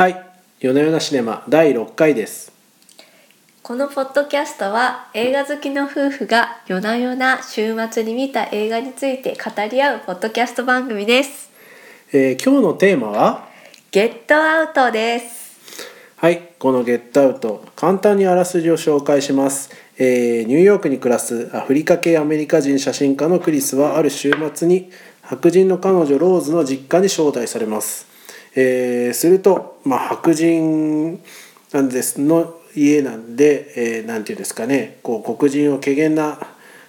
はい、夜な夜なシネマ第6回です。このポッドキャストは映画好きの夫婦が夜な夜な週末に見た映画について語り合うポッドキャスト番組です。えー今日のテーマは？ゲットアウトです。はい、このゲットアウト簡単にあらすじを紹介します、えーニューヨークに暮らすアフリカ系アメリカ人写真家のクリスはある週末に白人の彼女ローズの実家に招待されます、えーすると、まあ、白人なんですの家なんで、えーなんていうんですかねこう黒人を怪げな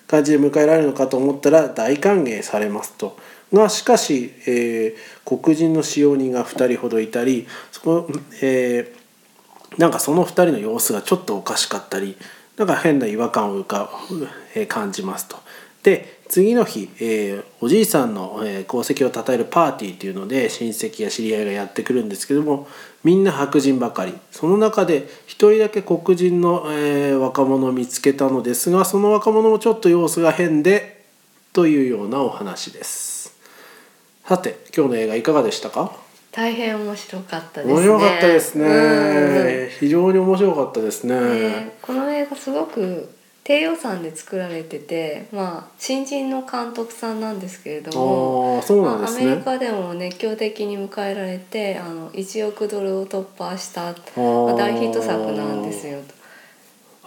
感じで迎えられるのかと思ったら大歓迎されますと。がしかし、えー黒人の使用人が2人ほどいたりそこ、えーなんかその2人の様子がちょっとおかしかったりなんか変な違和感を、感じますと。で次の日、えーおじいさんの、えー功績を称えるパーティーっていうので親戚や知り合いがやってくるんですけどもみんな白人ばかり。その中で一人だけ黒人の、えー若者を見つけたのですがその若者もちょっと様子が変でというようなお話です。さて今日の映画いかがでしたか？大変面白かったですね。面白かったですね、うん。非常に面白かったですね。ねこの映画すごく低予算で作られてて、まあ新人の監督さんなんですけれども。ああそうなんまあ、アメリカでも熱狂的に迎えられてあの1億ドルを突破したーまあ大ヒット作なんですよ。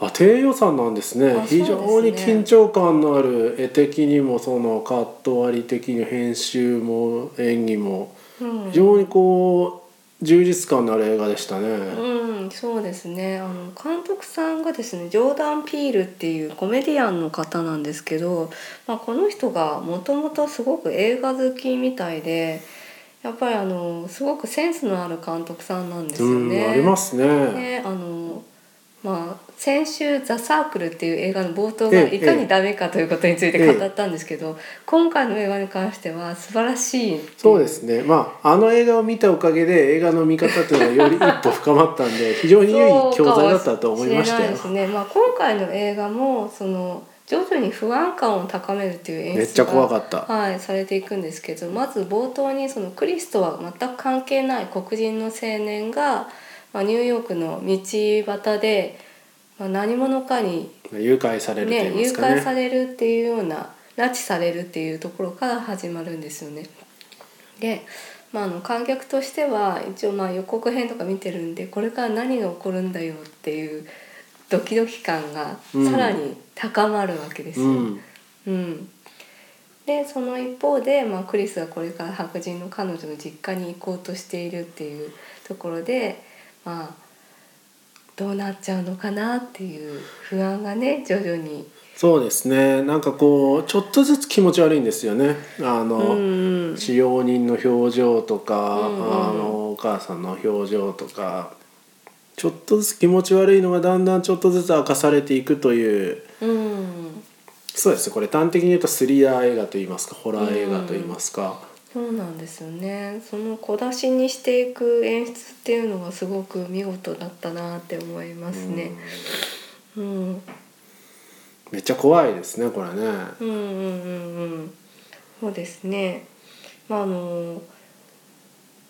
あ低予算なんですねね非常に緊張感のある絵的にもそのカット割り的に編集も演技もうん非常にこう充実感のある映画でしたね、うん、そうですね。あの監督さんがですねジョーダン・ピールっていうコメディアンの方なんですけど、まあ、この人がもともとすごく映画好きみたいでやっぱりあのすごくセンスのある監督さんなんですようんね。ありますね。ねあのまあ、先週「ザ・サークル」っていう映画の冒頭がええいかにダメかということについて語ったんですけど、今回の映画に関しては素晴らしいそうですね。まああの映画を見たおかげで映画の見方っていうのがより一歩深まったんで 非常に良い教材だったと思いましたですね。まあ今回の映画もその徐々に不安感を高めるっていう演出がめっちゃ怖かった。はい、されていくんですけどまず冒頭にそのクリスとは全く関係ない黒人の青年が、まあ、ニューヨークの道端で、まあ、何者かに、誘拐されると言いね、誘拐されるっていうような拉致されるっていうところから始まるんですよね。で、まあ、あの観客としては一応まあ予告編とか見てるんでこれから何が起こるんだよっていうドキドキ感がさらに高まるわけですよ。うんうん、でその一方で、まあ、クリスがこれから白人の彼女の実家に行こうとしているっていうところでまあどうなっちゃうのかなっていう不安がね徐々に。そうですね。なんかこうちょっとずつ気持ち悪いんですよね。あの、うんうん。使用人の表情とか、うんうんあのお母さんの表情とか。ちょっとずつ気持ち悪いのがだんだんちょっとずつ明かされていくという。うん。そうです。ねこれ端的に言うとスリラー映画といいますかホラー映画といいますか、そうなんですよねその小出しにしていく演出っていうのがすごく見事だったなって思いますね。うん、めっちゃ怖いですねこれね。うんうんうんうんそうですねまああの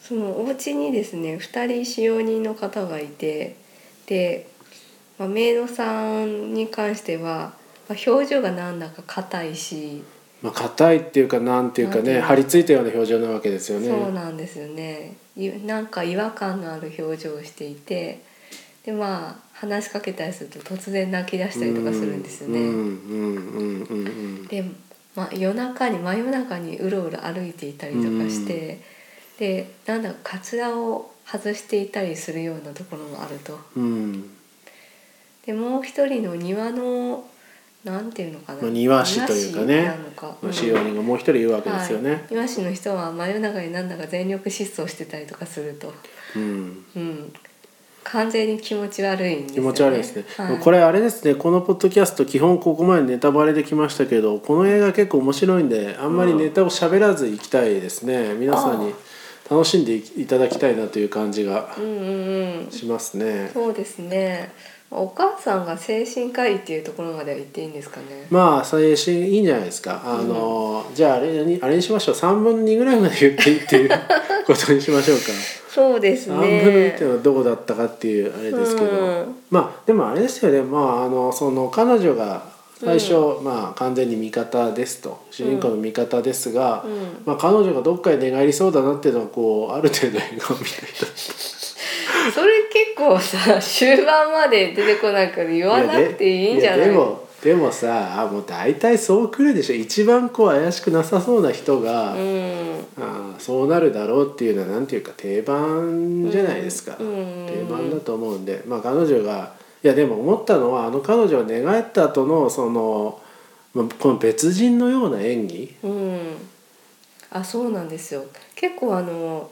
そのお家にですね2人使用人の方がいてで、まあ、メイドさんに関しては、まあ、表情がなんだか硬いし、まあ硬いっていうかなんていうかね張り付いたような表情なわけですよね。そうなんですよねいなんか違和感のある表情をしていてでまあ話しかけたりすると突然泣き出したりとかするんですよね。で、まあ、夜中に真夜中にうろうろ歩いていたりとかして、でなんだかカツラを外していたりするようなところもあると。うんでもう一人の庭のなんていうのかな、まあ庭師というかね。使用人がもう一人いるわけですよね。はい、庭師の人は真夜中になんだか全力疾走してたりとかすると、うん。うん、完全に気持ち悪いんですよね。気持ち悪いですね、はい、これあれですね。このポッドキャスト基本ここまでネタバレできましたけどこの映画結構面白いんであんまりネタを喋らずいきたいですね、皆さんに楽しんでいただきたいなという感じがうんうんうん。しますね。そうですねお母さんが精神科医っていうところまでは言っていいんですかね？まあそれしいいんじゃないですか。あの、じゃああれにあれにしましょう。3分の2ぐらいまで言っていいっていうことにしましょうか。そうです3分の2ってねいう。のはどこだったかっていうあれですけど、うん。まあでもあれですよね。まああのその彼女が最初、まあ完全に味方ですと。主人公の味方ですが、うん。まあ、彼女がどっかに寝返りそうだなっていうのはこうある程度映画を見それ結構さ終盤まで出てこないから言わなくていいんじゃない？やでもでもさあもう大体そうくるでしょ。一番こう怪しくなさそうな人が、うん。あーそうなるだろうっていうのはなんていうか定番じゃないですか、うん。定番だと思うんで。まあ彼女がいやでも思ったのはあの彼女が寝返った後のその、まあ、この別人のような演技。うん。あそうなんですよ。結構あの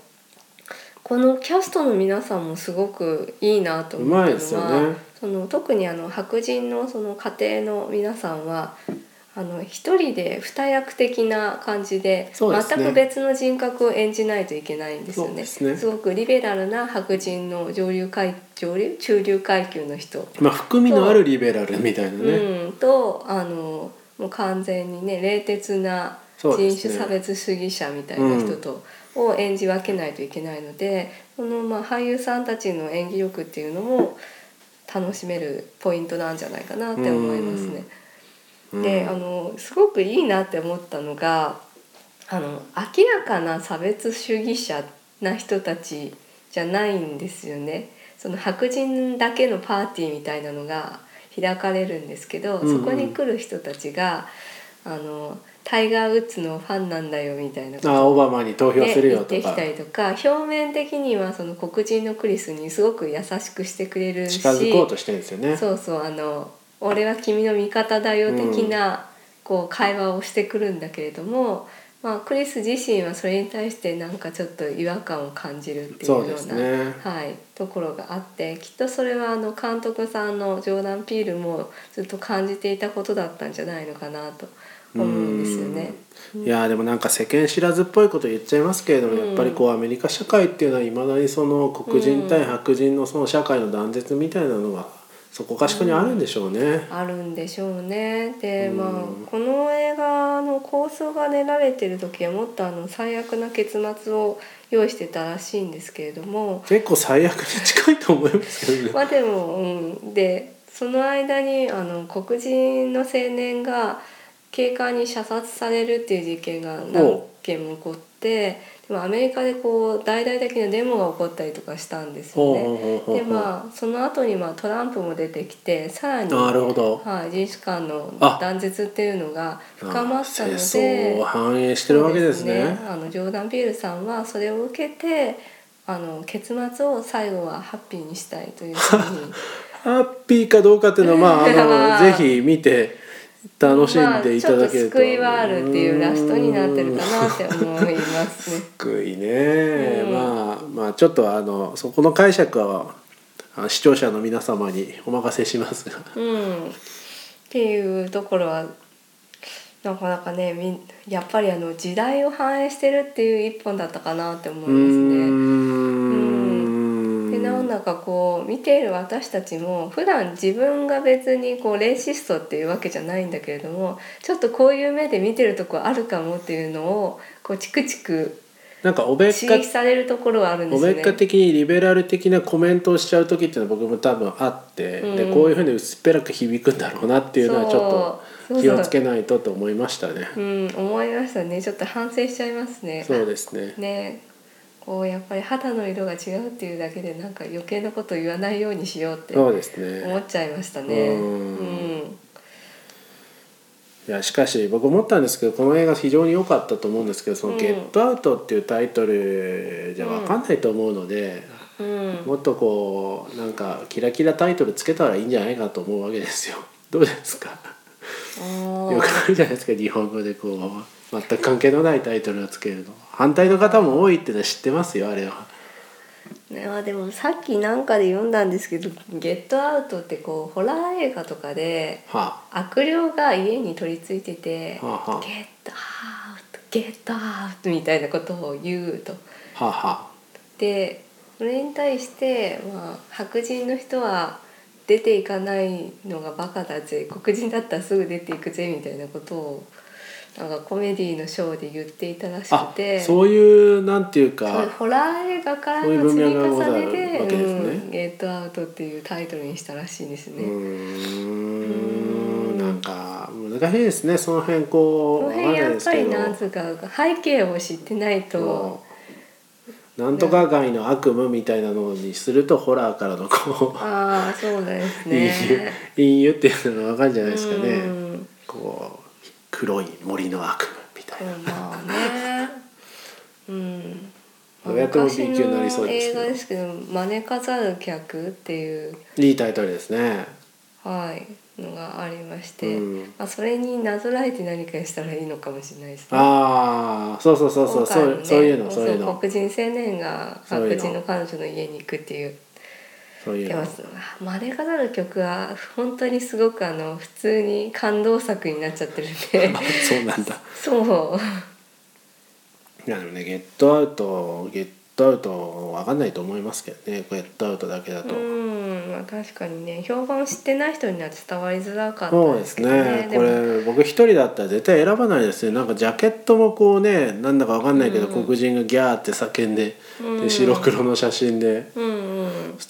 このキャストの皆さんもすごくいいなと思ったのはね。その特にあの白人のその家庭の皆さんはあの一人で二役的な感じでね。全く別の人格を演じないといけないんですよね。ですね。ごくリベラルな白人の上流階上流？中流階級の人。まあ含みのあるリベラルみたいなね、うん、とあのもう完全にね冷徹な人種差別主義者みたいな人と、を演じ分けないといけないのでこのまあ俳優さんたちの演技力っていうのも楽しめるポイントなんじゃないかなって思いますね。うんであのすごくいいなって思ったのがあの明らかな差別主義者な人たちじゃないんですよね。その白人だけのパーティーみたいなのが開かれるんですけど、そこに来る人たちがあのタイガー・ウッズのファンなんだよみたいなあオバマに投票ね、するよとか、言ってきたりとか。表面的にはその黒人のクリスにすごく優しくしてくれるし。近づこうとしてるんですよね。そうそうあの俺は君の味方だよ的な、こう会話をしてくるんだけれども、まあ、クリス自身はそれに対してなんかちょっと違和感を感じるっていうような、ね。はい、ところがあってきっとそれはあの監督さんのジョーダン・ピールもずっと感じていたことだったんじゃないのかなと思うんですよね。いやーでもなんか世間知らずっぽいこと言っちゃいますけれども、うん。やっぱりこうアメリカ社会っていうのはいまだにその黒人対白人のその社会の断絶みたいなのがそこかしこにあるんでしょうね。あるんでしょうね。で、うん。まあこの映画の構想が練られてる時はもっとあの最悪な結末を用意してたらしいんですけれども。結構最悪に近いと思いますけどね。まあでも、うん、でその間にあの黒人の青年が警官に射殺されるっていう事件が何件も起こってでもアメリカでこう大々的なデモが起こったりとかしたんですよね。でまあその後にまあトランプも出てきてさらになるほど。はい、人種間のあ断絶っていうのが深まったので反映してるわけですね。そうあのジョーダン・ピールさんはそれを受けてあの結末を最後はハッピーにしたいというふうに ハッピーかどうかっていうのはまあまああの ぜひ見て楽しんでいただけると。まあ、ちょっと救いはあるっていうラストになってるかなって思いますね。救いね、うんまあまあちょっとあのそこの解釈はあ視聴者の皆様にお任せしますが。うん、っていうところはなかなかねやっぱりあの時代を反映してるっていう一本だったかなって思いうますね。なおなんかこう見ている私たちも普段自分が別にこうレイシストっていうわけじゃないんだけれどもちょっとこういう目で見てるとこあるかもっていうのをこうチクチクなんかおべっ刺か激されるところはあるんでおすよね。べっか的にリベラル的なコメントをしちゃう時っていうのは僕も多分あって、でうんこういうふうに薄っぺらく響くんだろうなっていうのはちょっと気をつけないとと思いましたね。うん、思いましたねちょっと反省しちゃいますね。そうですね。ねこうやっぱり肌の色が違うっていうだけでなんか余計なこと言わないようにしようって思そうですね。っちゃいましたね。うんうんいやしかし僕思ったんですけどこの映画非常に良かったと思うんですけど「そのうんゲットアウト」っていうタイトルじゃ分かんないと思うので、うんもっとこうなんかキラキラタイトルつけたらいいんじゃないかと思うわけですよ。どうですか？あよくあるじゃないですか日本語でこう全く関係のないタイトルをつけるの反対の方も多いってのは知ってますよあれは。ーねあでもさっきなんかで読んだんですけど「ゲットアウト」ってこうホラー映画とかでは悪霊が家に取り付いてて「はあはあゲットアウトゲットアウト」みたいなことを言うと。あ、はあはでそれに対して、まあ、白人の人は「出ていかないのがバカだぜ黒人だったらすぐ出ていくぜみたいなことをなんかコメディのショーで言っていたらしくあてそういうなんていうかホラー映画からの積み重ねでですね。うん「ゲットアウト」っていうタイトルにしたらしいんですうね。ーん。なんか難しいですね。その辺こうこの辺やっぱりなんつうか背景を知ってないと。そうなんとか街の悪夢みたいなのにするとホラーからのこああそうですね。喩隠喩っていうのがわかるんじゃないですかね。うん。こう黒い森の悪夢みたいなまあね。うん。どうやっても B 級になりそうですけど昔の映画ですけど「招かざる客」っていう、いいタイトルですねはい、のがありまして、うんまあ、それになぞらえて何かしたらいいのかもしれないですね。ああそうそうそうそうそうそういうのそういうの黒人青年が白人の彼女の家に行くっていうそういうの。でも招かざる曲は本当にすごくあの普通に感動作になっちゃってるんで。あそうなんだ。そう。いやでもねゲットアウトゲットアウトわかんないと思いますけどね。ゲットアウトだけだと、うんまあ確かにね。評判を知ってない人には伝わりづらかったそうですすでけどね。ね。これ僕一人だったら絶対選ばないですね。なんかジャケットもこうねなんだかわかんないけど、うん。黒人がギャーって叫んで,、うん。で白黒の写真で。うん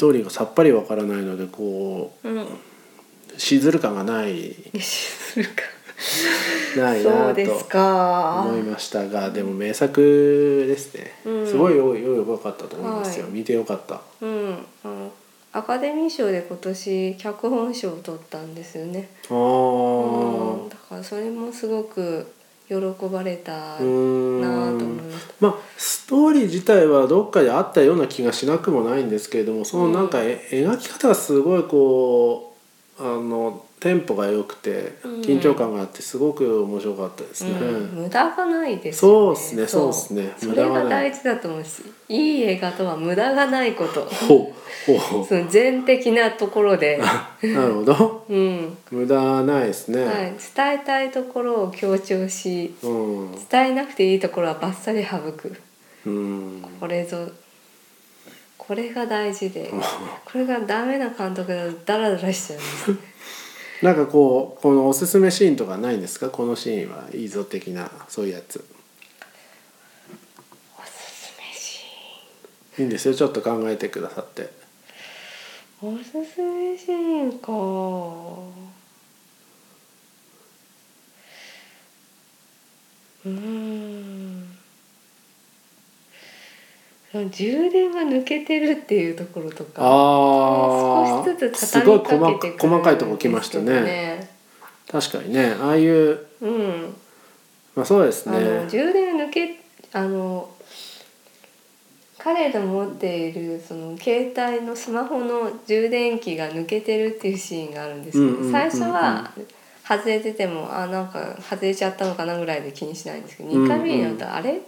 トーリーがさっぱりわからないのでこうんうしずる感がない。するか。ないなですとか。思いましたがでも名作ですね、うん。すごいよよよかったと思いますよ、はい。見てよかった。うん。あのアカデミー賞で今年脚本賞を取ったんですよね。あうん。ーだからそれもすごく喜ばれたなうと思いました。まあストーリー自体はどっかであったような気がしなくもないんですけれどもそのなんかえ、描き方がすごいこうあのテンポが良くてうん。緊張感があってすごく面白かったですね。うん、無駄がないですそうですねそう。ですね。それが大事だと思うしいい映画とは無駄がないこと。ほうほう。その全的なところで、なるほど。うん。無駄ないですね。はい、伝えたいところを強調しうん。伝えなくていいところはバッサリ省く。うん。これぞこれが大事でこれがダメな監督だとダラダラしちゃうんです なんかこうこのおすすめシーンとかないんですか？このシーンはいいぞ的なそういうやつ。おすすめシいいんですよちょっと考えてくださって。ーンおすすめシーンか。うーん充電が抜けてるっていうところとかあ少しずつすごい畳みかけてくる細細かいとこ来ましたね。確かにね。ああいううん。まあそうですあのね充電抜けあの彼の持っているその携帯のスマホの充電器が抜けてるっていうシーンがあるんですけど、うんうんうんうん最初は外れててもあなんか外れちゃったのかなぐらいで気にしないんですけどうんうん2回目になると、あれ？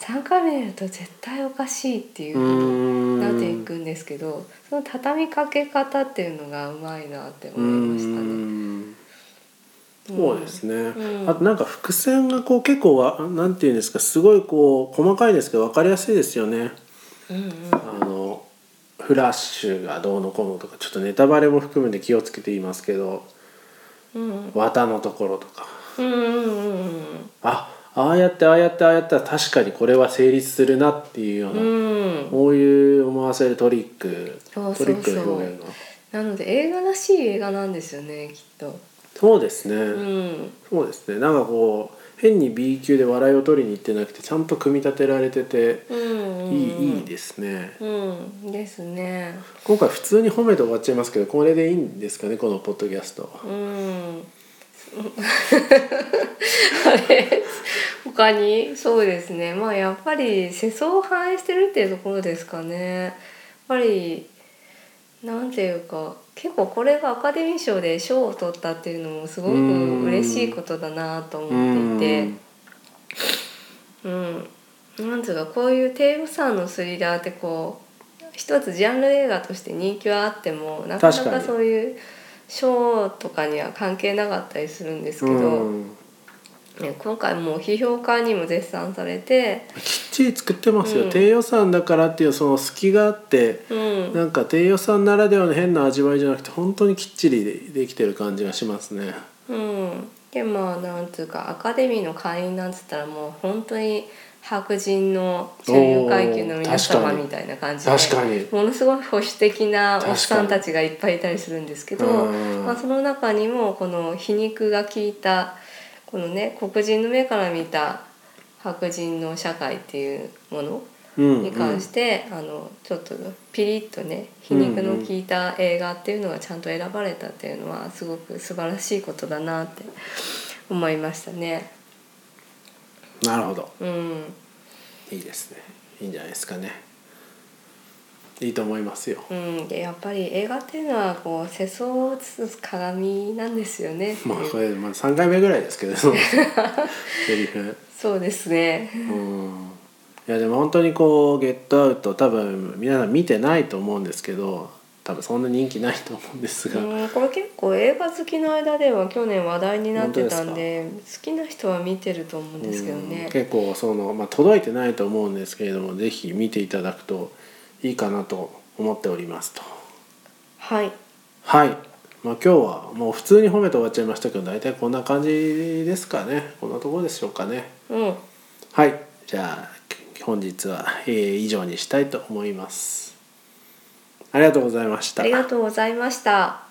3回目になると絶対おかしいっていううなっていくんですけどその畳みかけ方っていうのがうまいなってう思いましたね。ん。そうですね、うん。あとなんか伏線がこう結構わなんていうんですかすごいこう細かいですけど分かりやすいですよね。うんうん。あのフラッシュがどうのこうのとかちょっとネタバレも含めて気をつけて言いますけどうん。綿のところとか。うんうんうんうん。あああやってああやってああやったら確かにこれは成立するなっていうような、うん。こういう思わせるトリックトリックの表現がなので映画らしい映画なんですよねきっと。そうですね、うん、そうですね。なんかこう変に B 級で笑いを取りに行ってなくてちゃんと組み立てられててうん、うん、いいいいですね。うん、ですね。今回普通に褒めて終わっちゃいますけどこれでいいんですかねこのポッドキャスト。うん。あれ？他に？そうですね。まあやっぱり世相を反映してるっていうところですかね。やっぱりなんていうか結構これがアカデミー賞で賞を取ったっていうのもすごく嬉しいことだなと思っていて。うん。なんつうかこういう低予算のスリラーってこう一つジャンル映画として人気はあってもなかなかそういう賞とかには関係なかったりするんですけど、うん。ね、今回もう批評家にも絶賛されて、きっちり作ってますよ、うん。低予算だからっていうその隙があってうん、なんか低予算ならではの変な味わいじゃなくて本当にきっちりでできてる感じがしますね。うん、でまあなんつうかアカデミーの会員なんつったらもう本当に白人の中流階級の皆様みたいな感じで確かに。ものすごい保守的なおっさんたちがいっぱいいたりするんですけど、うん。まあ、その中にもこの皮肉が効いたこのね黒人の目から見た白人の社会っていうものうん。に関して、あのちょっとピリッとね皮肉の効いた映画っていうのがちゃんと選ばれたっていうのはすごく素晴らしいことだなって思いましたね。なるほど。うん、いいですね。いいんじゃないですかね。いいと思いますよ。うん、でやっぱり映画っていうのはこう世相を映す鏡なんですよね。まあこれ、まあ、3回目ぐらいですけど セリフ。そうですね。うん。いやでも本当にこう「ゲットアウト」多分皆さん見てないと思うんですけど多分そんな人気ないと思うんですが、うん、これ結構映画好きの間では去年話題になってたんで好きな人は見てると思うんですけどうんね。結構その、まあ、届いてないと思うんですけれどもぜひ見ていただくといいかなと思っておりますと。はい。はい、まあ、今日はもう普通に褒めて終わっちゃいましたけど大体こんな感じですかね。こんなところでしょうかね。うん。はい。じゃあ本日は、えー以上にしたいと思いますありがとうございましたありがとうございました。